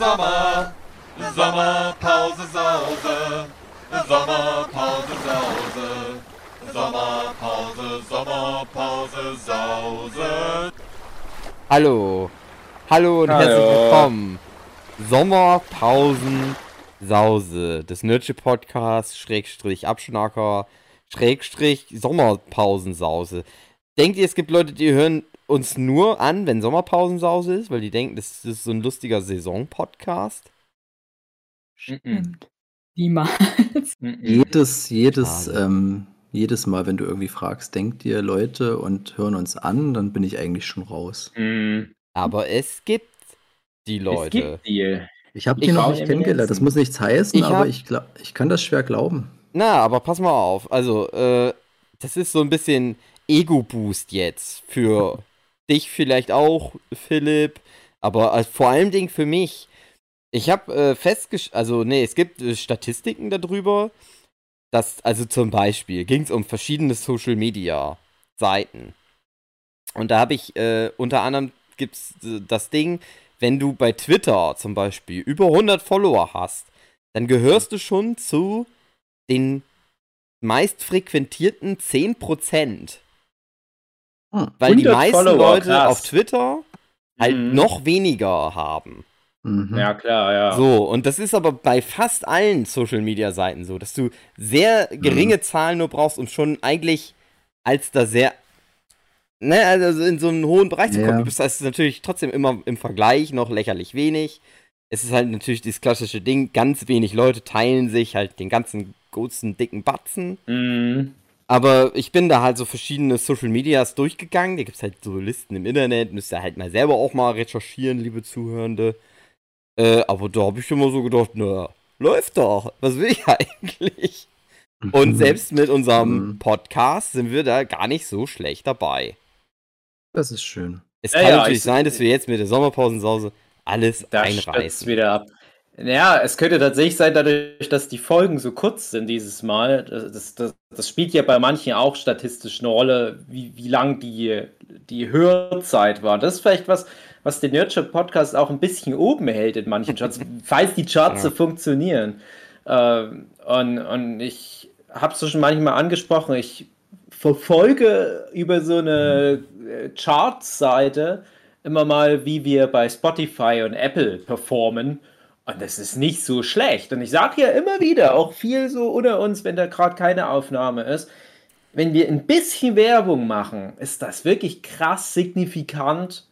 Sommer, Sommerpause Sause, Sommerpause Sause, Sommerpause, Sommerpause Sause. Hallo. Hallo und Hallo. herzlich willkommen. Sommerpausen Sause des Nerdship Podcasts Schrägstrich Abschnacker Schrägstrich Sommerpausensause. Denkt ihr, es gibt Leute, die hören uns nur an, wenn Sommerpausensause ist, weil die denken, das ist so ein lustiger Saison-Podcast? Mhm. Niemals. Jedes, jedes, ähm, jedes Mal, wenn du irgendwie fragst, denkt ihr Leute und hören uns an, dann bin ich eigentlich schon raus. Mhm. Aber es gibt die Es Leute. gibt die. Ich habe Ich die noch nicht kennengelernt. Das muss nichts heißen, Ich aber hab- ich, glaub, ich kann das schwer glauben. Na, aber pass mal auf. Also, äh, das ist so ein bisschen Ego-Boost jetzt. Für dich vielleicht auch, Philipp. Aber äh, vor allem Ding für mich. Ich habe äh, festgestellt, also, nee, es gibt äh, Statistiken darüber, dass, also zum Beispiel, ging es um verschiedene Social-Media-Seiten. Und da habe ich, äh, unter anderem gibt es äh, das Ding, wenn du bei Twitter zum Beispiel über 100 Follower hast, dann gehörst du schon zu den meist frequentierten 10%. Hm. Weil die 100 meisten Follower, Leute krass. auf Twitter halt Mhm. noch weniger haben. Mhm. Ja, klar, ja. So, und das ist aber bei fast allen Social Media Seiten so, dass du sehr geringe Zahlen nur brauchst, um schon eigentlich als da sehr, ne, also in so einen hohen Bereich zu kommen. Ja. Du bist das ist natürlich trotzdem immer im Vergleich noch lächerlich wenig. Es ist halt natürlich dieses klassische Ding, ganz wenig Leute teilen sich halt den ganzen großen, dicken Batzen. Mhm. Aber ich bin da halt so verschiedene Social Medias durchgegangen. Da gibt es halt so Listen im Internet. Müsst ihr halt mal selber auch mal recherchieren, liebe Zuhörende. Äh, aber da habe ich immer so gedacht, na, läuft doch. Was will ich eigentlich? Und Mhm. selbst mit unserem Mhm. Podcast sind wir da gar nicht so schlecht dabei. Das ist schön. Es Ja, kann ja, natürlich ich- sein, dass wir jetzt mit der Sommerpausensause alles Da einreißen. wieder ab. Ja, es könnte tatsächlich sein, dadurch, dass die Folgen so kurz sind dieses Mal. Das, das, das, spielt ja bei manchen auch statistisch eine Rolle, wie, wie lang die, die Hörzeit war. Das ist vielleicht was, was den Nurture Podcast auch ein bisschen oben hält in manchen Charts, falls die Charts so Ja. funktionieren. Ähm, und, und ich habe es schon manchmal angesprochen, ich verfolge über so eine äh, Charts-Seite immer mal, wie wir bei Spotify und Apple performen. Und das ist nicht so schlecht. Und ich sage ja immer wieder, auch viel so unter uns, wenn da gerade keine Aufnahme ist, wenn wir ein bisschen Werbung machen, ist das wirklich krass signifikant,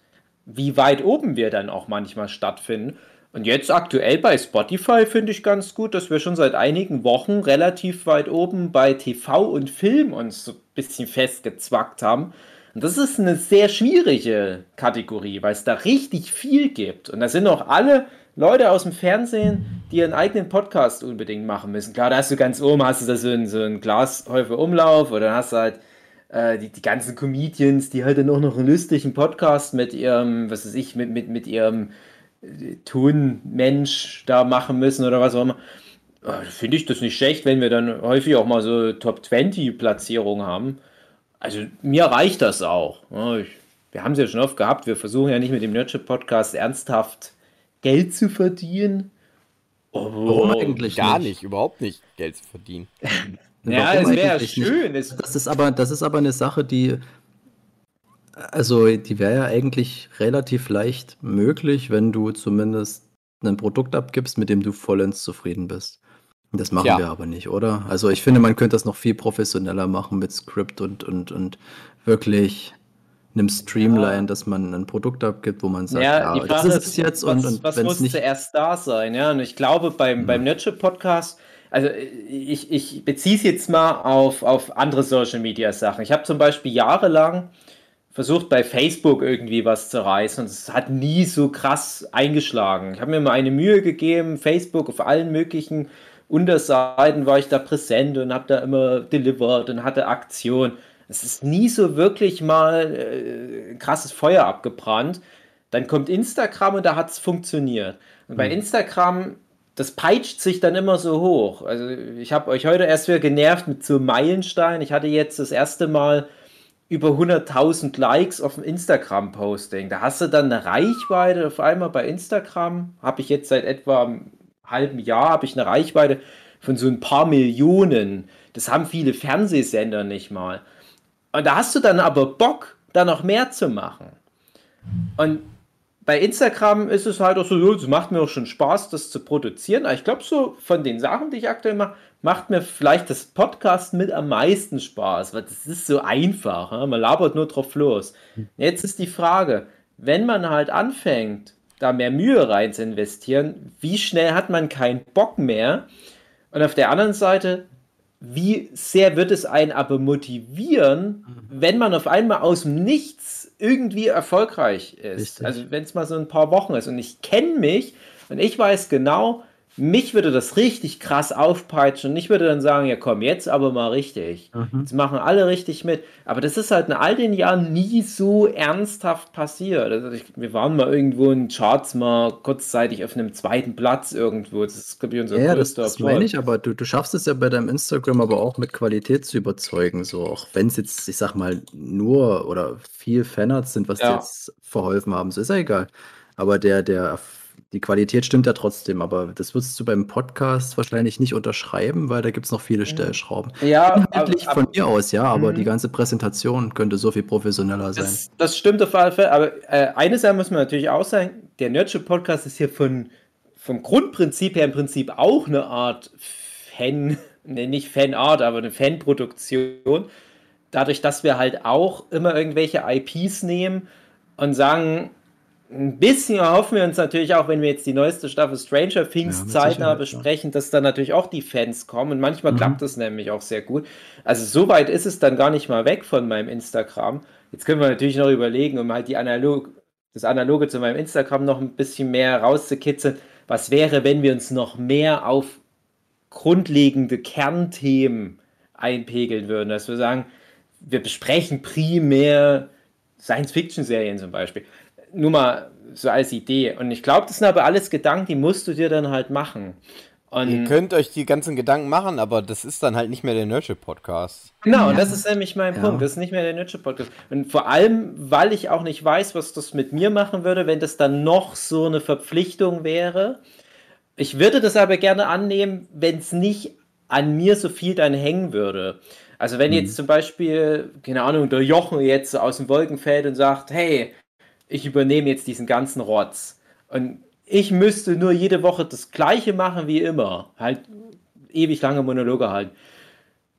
wie weit oben wir dann auch manchmal stattfinden. Und jetzt aktuell bei Spotify finde ich ganz gut, dass wir schon seit einigen Wochen relativ weit oben bei TV und Film uns so ein bisschen festgezwackt haben. Und das ist eine sehr schwierige Kategorie, weil es da richtig viel gibt. Und da sind auch alle Leute aus dem Fernsehen, die ihren eigenen Podcast unbedingt machen müssen. Klar, da hast du ganz oben, hast du da so einen, so einen Glashäufer Umlauf oder dann hast du halt äh, die, die ganzen Comedians, die halt dann auch noch einen lustigen Podcast mit ihrem, was weiß ich, mit, mit, mit ihrem äh, Tonmensch da machen müssen oder was auch immer. Äh, Finde ich das nicht schlecht, wenn wir dann häufig auch mal so Top 20 Platzierungen haben. Also mir reicht das auch. Ich, wir haben es ja schon oft gehabt, wir versuchen ja nicht mit dem Nurture Podcast ernsthaft Geld zu verdienen. Warum Oh, eigentlich Gar nicht? nicht, überhaupt nicht Geld zu verdienen. Ja, Warum es wäre nicht? schön. Es, Das ist aber, das ist aber eine Sache, die, also die wäre ja eigentlich relativ leicht möglich, wenn du zumindest ein Produkt abgibst, mit dem du vollends zufrieden bist. Das machen Ja. wir aber nicht, oder? Also ich finde, man könnte das noch viel professioneller machen mit Script und, und, und wirklich einem Streamline, dass man ein Produkt abgibt, wo man sagt, ja, ja, das ist es jetzt was, und, und was wenn muss es nicht. zuerst da sein? Ja, und ich glaube, beim, beim Nurture Podcast, also ich, ich beziehe es jetzt mal auf, auf andere Social Media Sachen. Ich habe zum Beispiel jahrelang versucht, bei Facebook irgendwie was zu reißen und es hat nie so krass eingeschlagen. Ich habe mir mal eine Mühe gegeben, Facebook auf allen möglichen Unterseiten war ich da präsent und habe da immer delivered und hatte Aktion. Es ist nie so wirklich mal äh, ein krasses Feuer abgebrannt. Dann kommt Instagram und da hat es funktioniert. Und bei Instagram, das peitscht sich dann immer so hoch. Also ich habe euch heute erst wieder genervt mit so einem Meilenstein. Ich hatte jetzt das erste Mal über 100.000 Likes auf dem Instagram-Posting. Da hast du dann eine Reichweite auf einmal bei Instagram. Habe ich jetzt seit etwa einem halben Jahr, habe ich eine Reichweite von so ein paar Millionen. Das haben viele Fernsehsender nicht mal. Und da hast du dann aber Bock, da noch mehr zu machen. Und bei Instagram ist es halt auch so, es macht mir auch schon Spaß, das zu produzieren. Aber ich glaube, so von den Sachen, die ich aktuell mache, macht mir vielleicht das Podcast mit am meisten Spaß, weil das ist so einfach. Man labert nur drauf los. Jetzt ist die Frage, wenn man halt anfängt, da mehr Mühe rein zu investieren, wie schnell hat man keinen Bock mehr? Und auf der anderen Seite, wie sehr wird es einen aber motivieren, wenn man auf einmal aus dem Nichts irgendwie erfolgreich ist? Richtig. Also wenn es mal so ein paar Wochen ist und ich kenne mich und ich weiß genau, mich würde das richtig krass aufpeitschen und ich würde dann sagen, ja komm, jetzt aber mal richtig. Mhm. Jetzt machen alle richtig mit. Aber das ist halt in all den Jahren nie so ernsthaft passiert. Also ich, wir waren mal irgendwo in Charts mal kurzzeitig auf einem zweiten Platz irgendwo. Das ist, glaube ich, unser Ja, ja, das, größter das Erfolg. meine ich, aber du, du schaffst es ja bei deinem Instagram aber auch mit Qualität zu überzeugen. So, auch wenn es jetzt, ich sag mal, nur oder viel Fanarts sind, was dir Ja. jetzt verholfen haben, so ist ja egal. Aber der, der, die Qualität stimmt ja trotzdem, aber das würdest du beim Podcast wahrscheinlich nicht unterschreiben, weil da gibt es noch viele Stellschrauben. Ja, Inhaltlich aber- von mir aus, ja, aber Mhm. die ganze Präsentation könnte so viel professioneller sein. Das, das stimmt auf alle Fälle, aber äh, eine Sache muss man natürlich auch sagen, der Nerdship Podcast ist hier von, vom Grundprinzip her im Prinzip auch eine Art Fan, ne, nicht Fanart, aber eine Fanproduktion. Dadurch, dass wir halt auch immer irgendwelche IPs nehmen und sagen, ein bisschen erhoffen wir uns natürlich auch, wenn wir jetzt die neueste Staffel Stranger Things Ja, zeitnah besprechen, dass dann natürlich auch die Fans kommen und manchmal Mhm. klappt das nämlich auch sehr gut. Also so weit ist es dann gar nicht mal weg von meinem Instagram. Jetzt können wir natürlich noch überlegen, um halt die Analog, das Analoge zu meinem Instagram noch ein bisschen mehr rauszukitzeln. Was wäre, wenn wir uns noch mehr auf grundlegende Kernthemen einpegeln würden, dass wir sagen, wir besprechen primär Science-Fiction-Serien zum Beispiel. Nur mal so als Idee. Und ich glaube, das sind aber alles Gedanken, die musst du dir dann halt machen. Ihr Und könnt euch die ganzen Gedanken machen, aber das ist dann halt nicht mehr der Nerdship-Podcast. genau, und das ist nämlich mein Ja. Punkt. Das ist nicht mehr der Nerdship-Podcast. Und vor allem, weil ich auch nicht weiß, was das mit mir machen würde, wenn das dann noch so eine Verpflichtung wäre. Ich würde das aber gerne annehmen, wenn es nicht an mir so viel dann hängen würde. Also wenn jetzt zum Beispiel, keine Ahnung, der Jochen jetzt aus den Wolken fällt und sagt, hey, ich übernehme jetzt diesen ganzen Rotz. Und ich müsste nur jede Woche das gleiche machen wie immer. Halt ewig lange Monologe halten.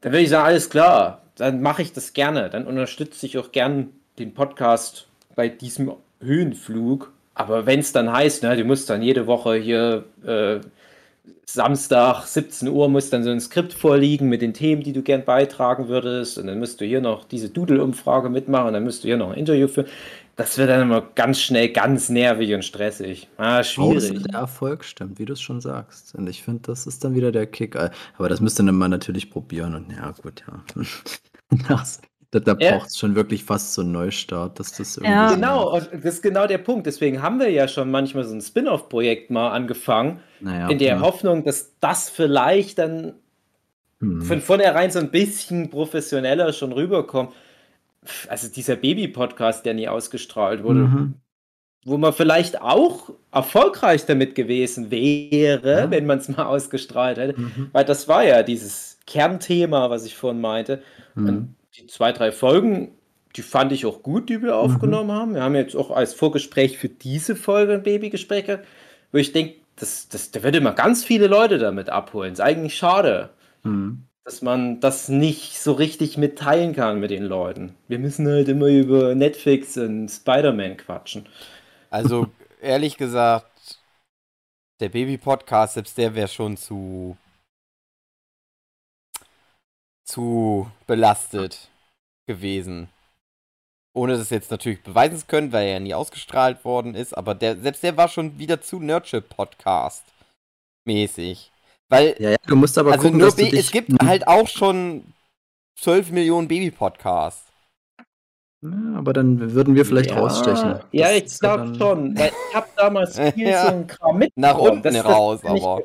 Dann würde ich sagen, alles klar, dann mache ich das gerne. Dann unterstütze ich auch gern den Podcast bei diesem Höhenflug. Aber wenn es dann heißt, ne, du musst dann jede Woche hier äh, Samstag 17 Uhr muss dann so ein Skript vorliegen mit den Themen, die du gern beitragen würdest. Und dann musst du hier noch diese Doodle-Umfrage mitmachen. Dann musst du hier noch ein Interview führen. Das wird dann immer ganz schnell ganz nervig und stressig. Ah, Außer schwierig. der Erfolg stimmt, wie du es schon sagst. Und ich finde, das ist dann wieder der Kick. Aber das müsste man natürlich probieren. Und ja, gut, ja. Das, da da Ja. braucht es schon wirklich fast so einen Neustart, dass das irgendwie. Ja. so- Genau, und das ist genau der Punkt. Deswegen haben wir ja schon manchmal so ein Spin-off-Projekt mal angefangen, Naja, in der hm, Hoffnung, dass das vielleicht dann hm. von vornherein so ein bisschen professioneller schon rüberkommt. Also dieser Baby-Podcast, der nie ausgestrahlt wurde, Mhm. wo man vielleicht auch erfolgreich damit gewesen wäre, Ja. wenn man es mal ausgestrahlt hätte. Mhm. Weil das war ja dieses Kernthema, was ich vorhin meinte. Mhm. Und die zwei, drei Folgen, die fand ich auch gut, die wir aufgenommen haben. Wir haben jetzt auch als Vorgespräch für diese Folge ein Babygespräch gehabt, wo ich denke, das, das, da würde man ganz viele Leute damit abholen. Ist eigentlich schade, Mhm. dass man das nicht so richtig mitteilen kann mit den Leuten. Wir müssen halt immer über Netflix und Spider-Man quatschen. Also, ehrlich gesagt, der Baby-Podcast, selbst der wäre schon zu. Zu belastet gewesen. Ohne das jetzt natürlich beweisen zu können, weil er ja nie ausgestrahlt worden ist, aber der, selbst der war schon wieder zu Nerdship-Podcast mäßig. Weil, Ja, ja, du musst aber also gucken, nur dass du dich, es gibt halt auch schon 12 Millionen Baby-Podcasts. Ja, aber dann würden wir vielleicht ja, rausstechen. Ja, Das ich glaube dann- schon. Weil ich habe damals viel Ja. so ein Kram mit. Nach unten raus, aber.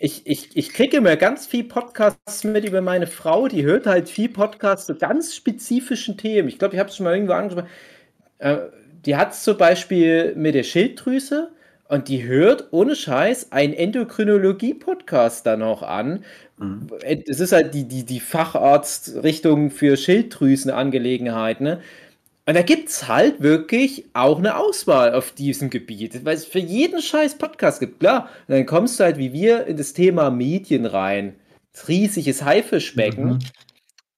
Ich, ich, ich kriege immer ganz viel Podcasts mit über meine Frau, die hört halt viel Podcasts zu ganz spezifischen Themen. Ich glaube, ich habe es schon mal irgendwo angesprochen. Äh, die hat es zum Beispiel mit der Schilddrüse und die hört ohne Scheiß einen Endokrinologie-Podcast dann auch an. Mhm. Es ist halt die, die, die Facharztrichtung für Schilddrüsenangelegenheiten. Ne? Und da gibt es halt wirklich auch eine Auswahl auf diesem Gebiet, weil es für jeden scheiß Podcast gibt. Klar, und dann kommst du halt wie wir in das Thema Medien rein. Das riesiges Haifischbecken. Mhm.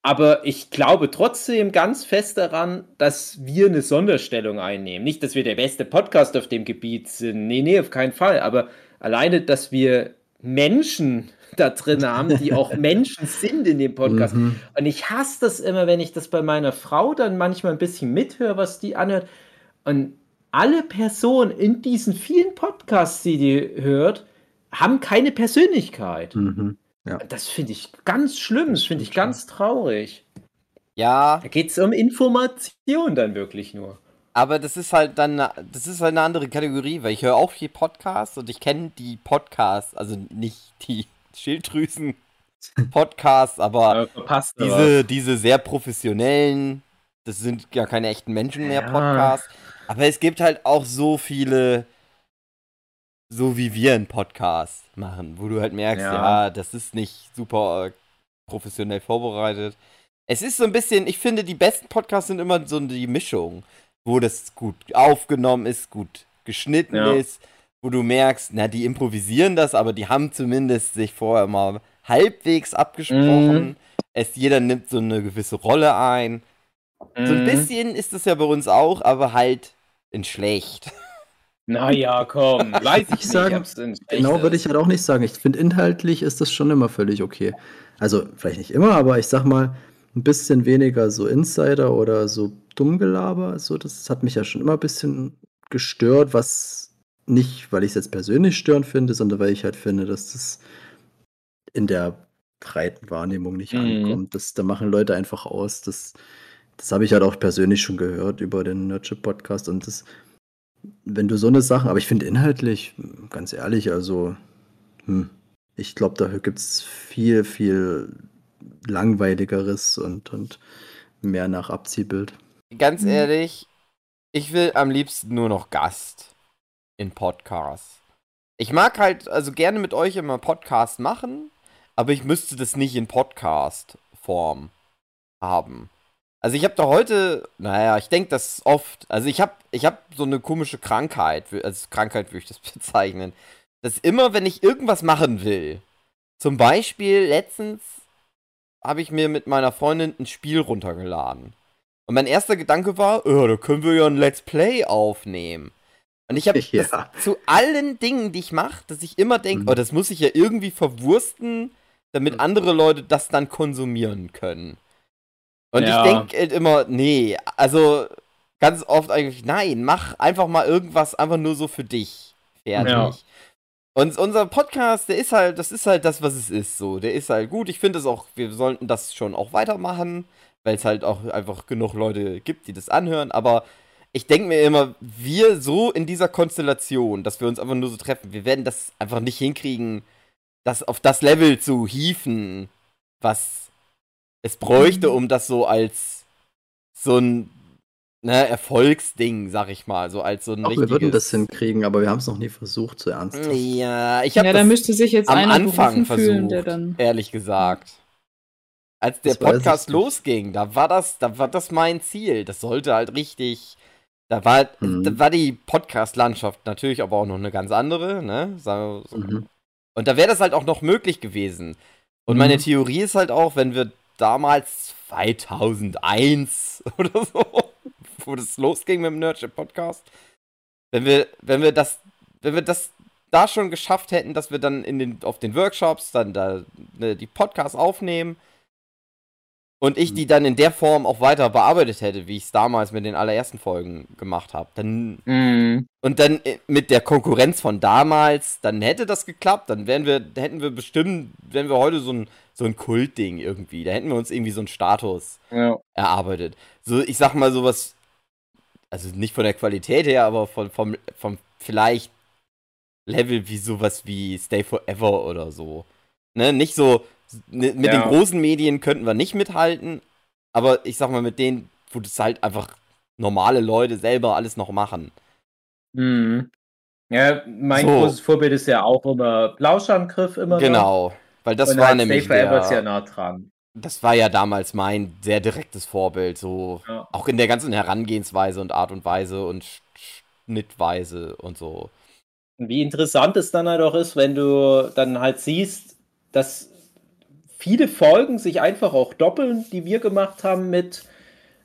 Aber ich glaube trotzdem ganz fest daran, dass wir eine Sonderstellung einnehmen. Nicht, dass wir der beste Podcast auf dem Gebiet sind. Nee, nee, auf keinen Fall. Aber alleine, dass wir Menschen da drin haben, die auch Menschen sind in dem Podcast. Mhm. Und ich hasse das immer, wenn ich das bei meiner Frau dann manchmal ein bisschen mithöre, was die anhört. Und alle Personen in diesen vielen Podcasts, die die hört, haben keine Persönlichkeit. Mhm. Das finde ich ganz schlimm, das finde ich ganz traurig. Ja, Da geht es um Information dann wirklich nur. aber das ist halt dann, das ist halt eine andere Kategorie, weil ich höre auch viel Podcasts und ich kenne die Podcasts, also nicht die Schilddrüsen-Podcasts, aber verpasst diese, diese sehr professionellen, das sind ja keine echten Menschen mehr Ja. Podcasts, aber es gibt halt auch so viele, so wie wir einen Podcast machen, wo du halt merkst, ja, Ja. das ist nicht super äh, professionell vorbereitet. Es ist so ein bisschen, ich finde, die besten Podcasts sind immer so die Mischung, wo das gut aufgenommen ist, gut geschnitten Ja. ist, wo du merkst, na, die improvisieren das, aber die haben zumindest sich vorher mal halbwegs abgesprochen. Mhm. Es, jeder nimmt so eine gewisse Rolle ein. So ein Mhm. bisschen ist das ja bei uns auch, aber halt in schlecht. Naja, komm, weiß ich nicht. sagen, Genau würde ich halt auch nicht sagen. Ich finde, inhaltlich ist das schon immer völlig okay. Also, vielleicht nicht immer, aber ich sag mal, ein bisschen weniger so Insider oder so Dummgelaber. So, das hat mich ja schon immer ein bisschen gestört, was nicht, weil ich es jetzt persönlich störend finde, sondern weil ich halt finde, dass das in der breiten Wahrnehmung nicht Mhm. ankommt. Das, da machen Leute einfach aus. Das, das habe ich halt auch persönlich schon gehört über den Nerdship-Podcast und das, wenn du so eine Sache, aber ich finde inhaltlich, ganz ehrlich, also, hm, ich glaube, da gibt es viel, viel langweiligeres und, und mehr nach Abziehbild. Ganz Mhm. ehrlich, ich will am liebsten nur noch Gast in Podcasts. Ich mag halt also gerne mit euch immer Podcast machen, aber ich müsste das nicht in Podcast-Form haben. Also ich habe da heute, naja, ich denke das oft, also ich habe ich hab so eine komische Krankheit, wür- als Krankheit würde ich das bezeichnen, dass immer, wenn ich irgendwas machen will, zum Beispiel letztens habe ich mir mit meiner Freundin ein Spiel runtergeladen. Und mein erster Gedanke war, oh, da können wir ja ein Let's Play aufnehmen. Und ich habe Ja. das zu allen Dingen, die ich mache, dass ich immer denke, Mhm. oh, das muss ich ja irgendwie verwursten, damit Mhm. andere Leute das dann konsumieren können. Und Ja. ich denke halt immer, nee, also ganz oft eigentlich, nein, mach einfach mal irgendwas einfach nur so für dich. Fertig. Ja. Und unser Podcast, der ist halt, das ist halt das, was es ist, so. Der ist halt gut. Ich finde es auch, wir sollten das schon auch weitermachen, weil es halt auch einfach genug Leute gibt, die das anhören. Aber ich denke mir immer, wir so in dieser Konstellation, dass wir uns einfach nur so treffen, wir werden das einfach nicht hinkriegen, das auf das Level zu hieven, was es bräuchte, um das so als so ein ne, Erfolgsding, sag ich mal, so als so ein Auch wir würden das hinkriegen, aber wir haben es noch nie versucht, so ernsthaft. Ja, ich habe Ja, da das müsste sich jetzt am einer Anfang fühlen, versucht, dann. ehrlich gesagt. Als der Das Podcast losging, da war das, da war das mein Ziel. Das sollte halt richtig. Da war, Mhm. da war die Podcast-Landschaft natürlich aber auch noch eine ganz andere, ne? So. Mhm. Und da wäre das halt auch noch möglich gewesen. Und Mhm. meine Theorie ist halt auch, wenn wir damals 2001 oder so, wo das losging mit dem Nerdship Podcast, wenn wir, wenn wir das, wenn wir das da schon geschafft hätten, dass wir dann in den, auf den Workshops dann da ne, die Podcasts aufnehmen und ich Mhm. die dann in der Form auch weiter bearbeitet hätte, wie ich es damals mit den allerersten Folgen gemacht habe, dann Mhm. und dann äh, mit der Konkurrenz von damals, dann hätte das geklappt. Dann wären wir, hätten wir bestimmt, wären wir heute so ein, so ein Kultding irgendwie. Da hätten wir uns irgendwie so einen Status Ja. erarbeitet. So, ich sag mal sowas, also nicht von der Qualität her, aber von, vom, vom vielleicht Level wie sowas wie Stay Forever oder so. Ne, nicht so, mit Ja. den großen Medien könnten wir nicht mithalten, aber ich sag mal, mit denen, wo das halt einfach normale Leute selber alles noch machen. Mhm. Ja, mein So. großes Vorbild ist ja auch immer Plauschangriff immer noch. Genau. Weil das Und war halt nämlich Forever ist ja der, nah dran. das war ja damals mein sehr direktes Vorbild, so Ja. auch in der ganzen Herangehensweise und Art und Weise und Sch- Schnittweise und so. Wie interessant es dann halt auch ist, wenn du dann halt siehst, dass viele Folgen sich einfach auch doppeln, die wir gemacht haben mit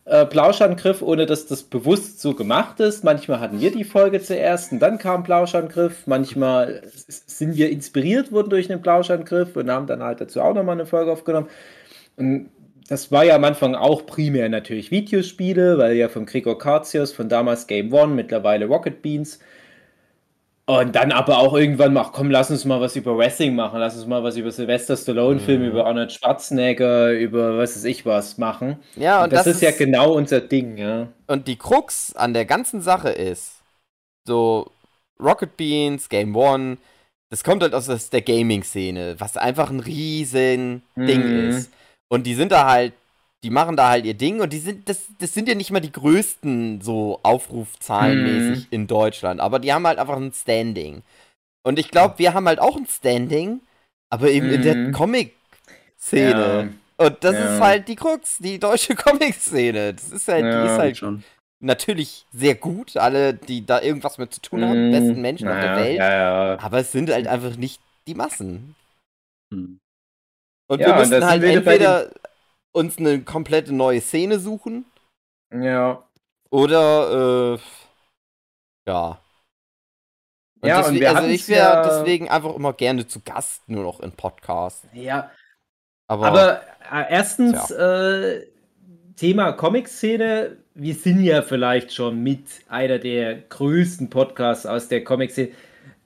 äh, Plauschangriff, ohne dass das bewusst so gemacht ist. Manchmal hatten wir die Folge zuerst und dann kam Plauschangriff. Manchmal sind wir inspiriert worden durch einen Plauschangriff und haben dann halt dazu auch nochmal eine Folge aufgenommen. Und das war ja am Anfang auch primär natürlich Videospiele, weil ja von Gregor Katios, von damals Game One, mittlerweile Rocket Beans. Und dann aber auch irgendwann mal, komm, lass uns mal was über Wrestling machen, lass uns mal was über Sylvester Stallone-Filme, Mhm. über Arnold Schwarzenegger, über was weiß ich was machen. Ja, Und das, ist ja genau unser Ding, ja. Und die Krux an der ganzen Sache ist, so Rocket Beans, Game One, das kommt halt aus aus der Gaming-Szene, was einfach ein riesen Ding Mhm. ist. Und die sind da halt, die machen da halt ihr Ding und die sind, das, das sind ja nicht mal die größten so Aufrufzahlenmäßig Mhm. in Deutschland, aber die haben halt einfach ein Standing. Und ich glaube, wir haben halt auch ein Standing, aber eben in der Mhm. Comic-Szene. Und das Ja. ist halt die Krux, die deutsche Comic-Szene. Das ist halt, die Ja, ist halt schon. natürlich sehr gut, alle, die da irgendwas mit zu tun haben, Mhm. besten Menschen auf der Welt. Ja, ja. Aber es sind halt einfach nicht die Massen. Hm. Und Ja, wir müssen halt entweder uns eine komplette neue Szene suchen ja. oder äh, ja. Und Ja, deswegen, also ich wäre ja- deswegen einfach immer gerne zu Gast nur noch in Podcasts. Ja, Aber, Aber äh, erstens, äh, Thema Comic-Szene, wir sind ja vielleicht schon mit einer der größten Podcasts aus der Comic-Szene.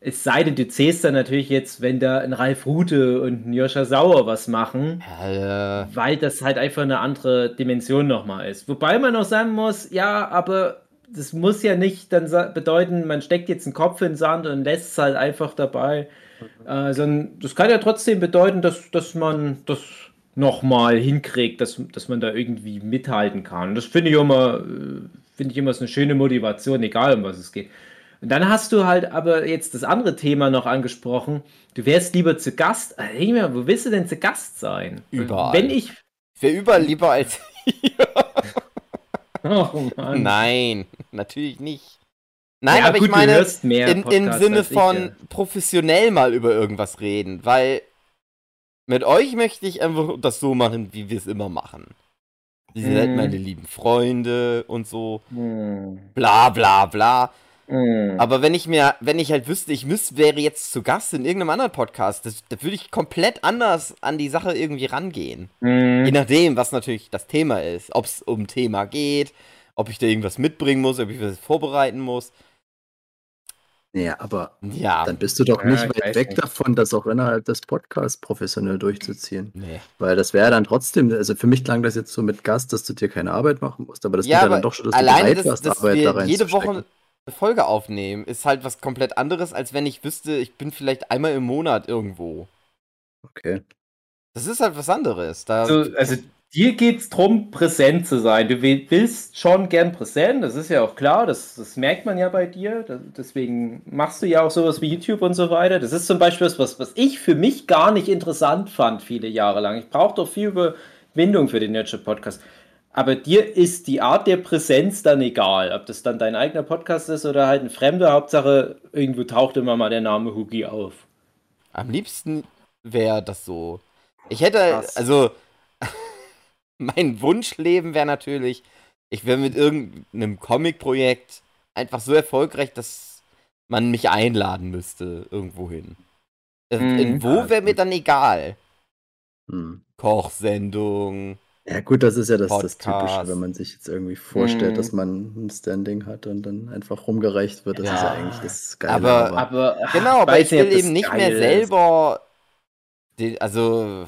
Es sei denn, du zählst dann natürlich jetzt, wenn da ein Ralf Rute und ein Joscha Sauer was machen, äh, weil das halt einfach eine andere Dimension nochmal ist. Wobei man auch sagen muss, ja, aber das muss ja nicht dann bedeuten, man steckt jetzt einen Kopf in den Sand und lässt es halt einfach dabei. Äh, sondern das kann ja trotzdem bedeuten, dass, dass man das nochmal hinkriegt, dass, dass man da irgendwie mithalten kann. Das finde ich immer, äh, finde ich immer so eine schöne Motivation, egal um was es geht. Und dann hast du halt aber jetzt das andere Thema noch angesprochen. Du wärst lieber zu Gast. Äh, mir, wo willst du denn zu Gast sein? Überall. Wenn ich. ich wäre überall lieber als Oh Mann. Nein, natürlich nicht. Nein, ja, aber gut, ich meine, in, im Sinne von professionell mal über irgendwas reden, weil mit euch möchte ich einfach das so machen, wie wir es immer machen. Sind halt Mhm. meine lieben Freunde und so, Hm. bla bla bla. Hm. Aber wenn ich mir, wenn ich halt wüsste, ich müsste, wäre jetzt zu Gast in irgendeinem anderen Podcast, das, da würde ich komplett anders an die Sache irgendwie rangehen. Je Hm. nachdem, was natürlich das Thema ist. Ob es um Thema geht, ob ich da irgendwas mitbringen muss, ob ich was vorbereiten muss. Ja, aber Ja. dann bist du doch Ja, nicht ich weit weg nicht. davon, das auch innerhalb des Podcasts professionell durchzuziehen. Nee. Weil das wäre dann trotzdem, also für mich klang das jetzt so mit Gast, dass du dir keine Arbeit machen musst, aber das Ja, ja aber dann doch schon, dass du bereit warst, dass Arbeit da wir rein jede Woche eine Folge aufnehmen, ist halt was komplett anderes, als wenn ich wüsste, ich bin vielleicht einmal im Monat irgendwo. Okay. Das ist halt was anderes. Da, Also, also dir geht es darum, präsent zu sein. Du will- willst schon gern präsent, das ist ja auch klar, das, das merkt man ja bei dir. Das, deswegen machst du ja auch sowas wie YouTube und so weiter. Das ist zum Beispiel was, was ich für mich gar nicht interessant fand, viele Jahre lang. Ich brauche doch viel Überwindung für den Nurture Podcast. Aber dir ist die Art der Präsenz dann egal, ob das dann dein eigener Podcast ist oder halt ein fremder. Hauptsache, irgendwo taucht immer mal der Name Hugi auf. am liebsten wäre das so. Ich hätte, Krass. also, mein Wunschleben wäre natürlich, ich wäre mit irgendeinem Comic-Projekt einfach so erfolgreich, dass man mich einladen müsste irgendwo hin. Äh, Mhm. In wo wäre mir dann egal. Hm. Kochsendung. Ja, gut, das ist ja das, das. Typische, wenn man sich jetzt irgendwie vorstellt, Mhm. dass man ein Standing hat und dann einfach rumgereicht wird. Das Ja. ist ja eigentlich das Geile. Aber- Aber Genau, aber ich will eben nicht geil mehr selber. Den, also.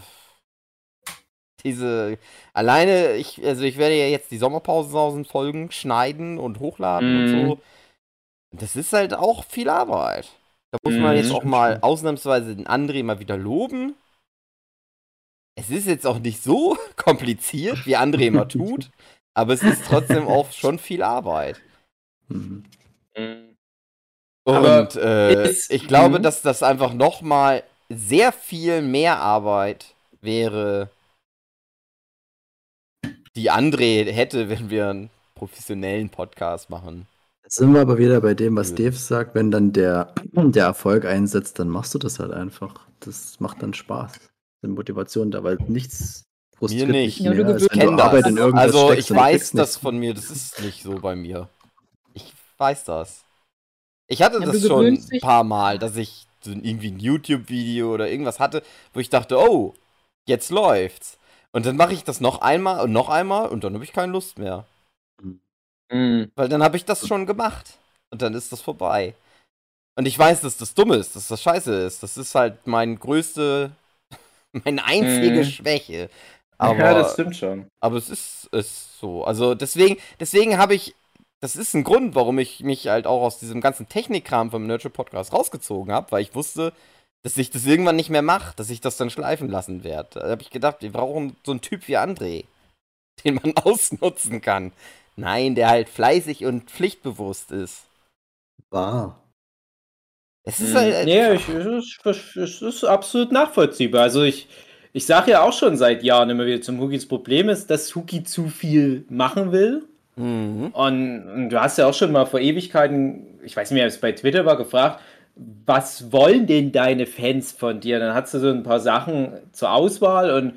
Diese. Alleine, ich, also ich werde ja jetzt die Sommerpausensausen-Folgen schneiden und hochladen und Mhm. so. Das ist halt auch viel Arbeit. Da muss man Mhm, jetzt auch stimmt mal ausnahmsweise den André mal wieder loben. Es ist jetzt auch nicht so kompliziert, wie André immer tut, aber es ist trotzdem auch schon viel Arbeit. Mhm. Mhm. Und äh, ich glaube, mhm. dass das einfach noch mal sehr viel mehr Arbeit wäre, die André hätte, wenn wir einen professionellen Podcast machen. Jetzt sind wir aber wieder bei dem, was. Dave sagt, wenn dann der, der Erfolg einsetzt, dann machst du das halt einfach. Das macht dann Spaß. Die Motivation da, weil nichts frustriert nicht. dich Ja, du mehr, als wenn du das. Arbeit in irgendwas Also steckst ich weiß das von mir, das ist nicht so bei mir. Ich weiß das. Ich hatte Ja, das schon ein paar Mal, dass ich so irgendwie ein YouTube-Video oder irgendwas hatte, wo ich dachte, oh, jetzt läuft's. Und dann mache ich das noch einmal und noch einmal und dann habe ich keine Lust mehr. Mhm. Weil dann habe ich das schon gemacht. Und dann ist das vorbei. Und ich weiß, dass das dumm ist, dass das scheiße ist. Das ist halt mein größte, meine einzige Mhm. Schwäche. Aber, ja, das stimmt schon. aber es ist, ist so. Also deswegen, deswegen habe ich, das ist ein Grund, warum ich mich halt auch aus diesem ganzen Technikkram vom Nurture Podcast rausgezogen habe, weil ich wusste, dass ich das irgendwann nicht mehr mache, dass ich das dann schleifen lassen werde. Da habe ich gedacht, wir brauchen so einen Typ wie André, den man ausnutzen kann. Nein, der halt fleißig und pflichtbewusst ist. Wahr. Es ist Mhm. halt. Ja, ich, es, ist, ist absolut nachvollziehbar. Also ich, ich sage ja auch schon seit Jahren immer wieder zum Hookie, das Problem ist, dass Hookie zu viel machen will. Mhm. Und, und du hast ja auch schon mal vor Ewigkeiten, ich weiß nicht mehr, ob es bei Twitter war, gefragt, was wollen denn deine Fans von dir? Dann hast du so ein paar Sachen zur Auswahl und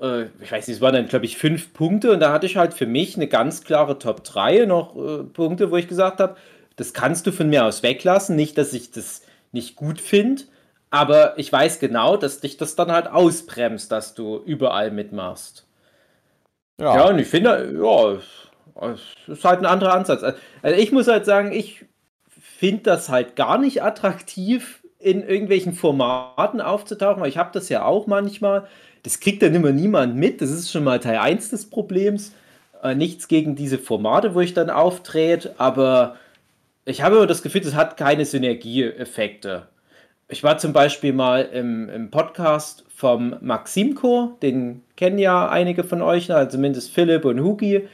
äh, ich weiß nicht, es waren dann, glaube ich, fünf Punkte und da hatte ich halt für mich eine ganz klare Top 3 noch äh, Punkte, wo ich gesagt habe, das kannst du von mir aus weglassen. Nicht, dass ich das nicht gut finde, aber ich weiß genau, dass dich das dann halt ausbremst, dass du überall mitmachst. Ja, Ja. und ich finde, ja, es ist halt ein anderer Ansatz. Also ich muss halt sagen, ich finde das halt gar nicht attraktiv, in irgendwelchen Formaten aufzutauchen, weil ich habe das ja auch manchmal. Das kriegt dann immer niemand mit. Das ist schon mal Teil 1 des Problems. Äh, nichts gegen diese Formate, wo ich dann auftrete, aber ich habe das Gefühl, das hat keine Synergieeffekte. Ich war zum Beispiel mal im, im Podcast vom Maximko, den kennen ja einige von euch, also zumindest Philipp und Hugi.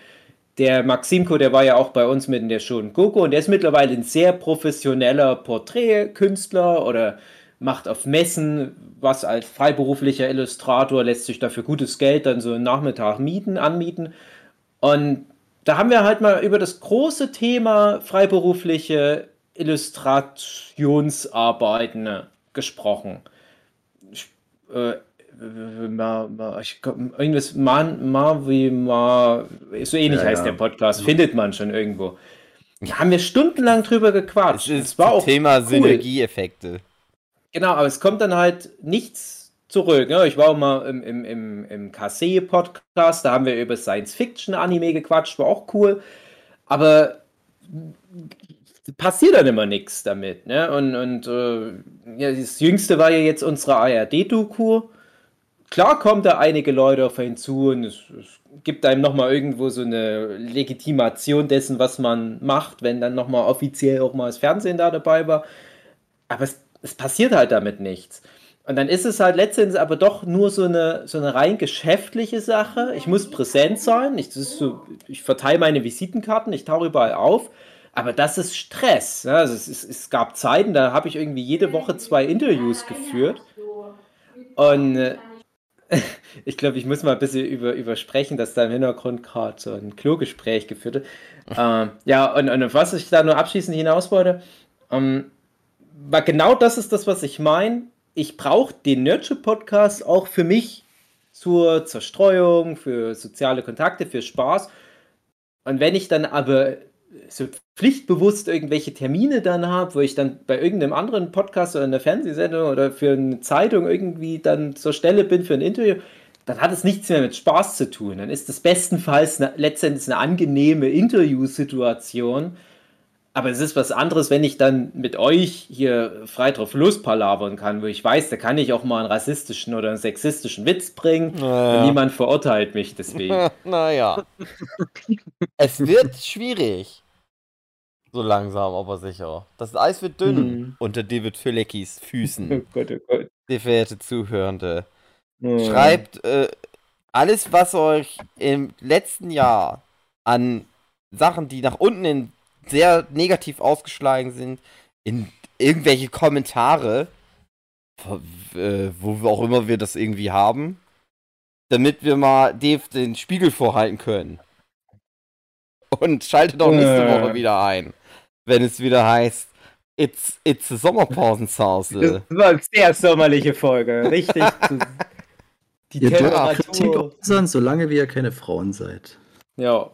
Der Maximko, der war ja auch bei uns mit in der Show Gogo und der ist mittlerweile ein sehr professioneller Porträtkünstler oder macht auf Messen was als freiberuflicher Illustrator, lässt sich dafür gutes Geld dann so einen Nachmittag mieten, anmieten. Und da haben wir halt mal über das große Thema freiberufliche Illustrationsarbeiten äh, gesprochen. Ich, äh, ma, ma, ich, irgendwas, man, ma, wie, ma, so ähnlich Ja, heißt ja. der Podcast, findet man schon irgendwo. Da haben wir stundenlang drüber Es gequatscht. ist Es war auch Thema cool. Synergieeffekte. Genau, aber es kommt dann halt nichts zurück. Ne? Ich war auch mal im, im, im, im Kase-Podcast, da haben wir über Science-Fiction-Anime gequatscht, war auch cool. Aber passiert dann immer nichts damit. Ne? Und, und äh, ja, das Jüngste war ja jetzt unsere ARD-Doku. Klar kommen da einige Leute auf einen zu und es, es gibt einem nochmal irgendwo so eine Legitimation dessen, was man macht, wenn dann nochmal offiziell auch mal das Fernsehen da dabei war. Aber es, es passiert halt damit nichts. Und dann ist es halt letztendlich aber doch nur so eine, so eine rein geschäftliche Sache. Ich muss präsent sein. Ich, so, ich verteile meine Visitenkarten, ich tauche überall auf. Aber das ist Stress. Ja, also es, ist, es gab Zeiten, da habe ich irgendwie jede Woche zwei Interviews geführt. Und äh, ich glaube, ich muss mal ein bisschen über, übersprechen, dass da im Hintergrund gerade so ein Klogespräch geführt wird. ähm, ja, und, und was ich da nur abschließend hinaus wollte, ähm, war genau das ist das, was ich meine. Ich brauche den Nurture-Podcast auch für mich zur Zerstreuung, für soziale Kontakte, für Spaß. Und wenn ich dann aber so pflichtbewusst irgendwelche Termine dann habe, wo ich dann bei irgendeinem anderen Podcast oder einer Fernsehsendung oder für eine Zeitung irgendwie dann zur Stelle bin für ein Interview, dann hat es nichts mehr mit Spaß zu tun. Dann ist es bestenfalls eine, letztendlich eine angenehme Interviewsituation. Aber es ist was anderes, wenn ich dann mit euch hier frei drauf lospalavern kann, wo ich weiß, da kann ich auch mal einen rassistischen oder einen sexistischen Witz bringen Naja. und niemand verurteilt mich deswegen. naja. es wird schwierig. So langsam, aber sicher. Das Eis wird dünn Mhm. unter David Filecki's Oh Füßen, Gott, oh Gott. sehr verehrte Zuhörende. Oh. Schreibt äh, alles, was euch im letzten Jahr an Sachen, die nach unten in sehr negativ ausgeschlagen sind, in irgendwelche Kommentare, wo, äh, auch immer wir das irgendwie haben, damit wir mal Dave den Spiegel vorhalten können. Und schaltet auch nächste Äh. Woche wieder ein, wenn es wieder heißt, it's, it's a Sommerpausensause. Das war eine sehr sommerliche Folge. Richtig. Die Ihr dürft Kritik Temperatur. äußern, solange wir keine Frauen seid. Ja.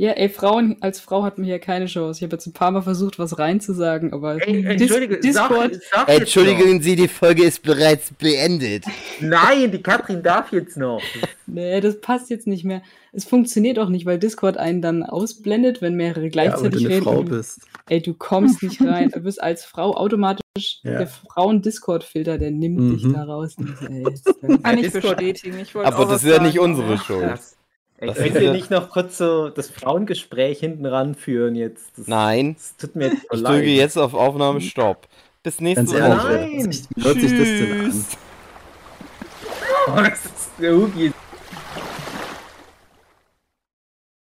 Ja, ey, Frauen, als Frau hat man hier keine Chance. Ich habe jetzt ein paar Mal versucht, was reinzusagen, aber Ey, Dis- Entschuldige, Discord, sag, sag jetzt Entschuldigen Sie, die Folge ist bereits beendet. Nein, die Katrin darf jetzt noch. nee, das passt jetzt nicht mehr. Es funktioniert auch nicht, weil Discord einen dann ausblendet, wenn mehrere Ja, aber gleichzeitig du eine reden. Frau bist. Ey, du kommst nicht rein. Du bist als Frau automatisch Ja. der Frauen-Discord-Filter, der nimmt dich Mhm. da raus. Ey, ja- Kann ich bestätigen. Ich wollte Aber auch das ist ja nicht unsere Schuld. Krass. Ey, Könnt ihr nicht noch kurz so das Frauengespräch hinten ranführen jetzt? Das, Nein, Das tut mir jetzt so ich drücke jetzt auf Aufnahme Stopp. Bis nächste Ganz Woche. Nein. wie hört sich das denn an? Tschüss. Oh, das ist der Hugi.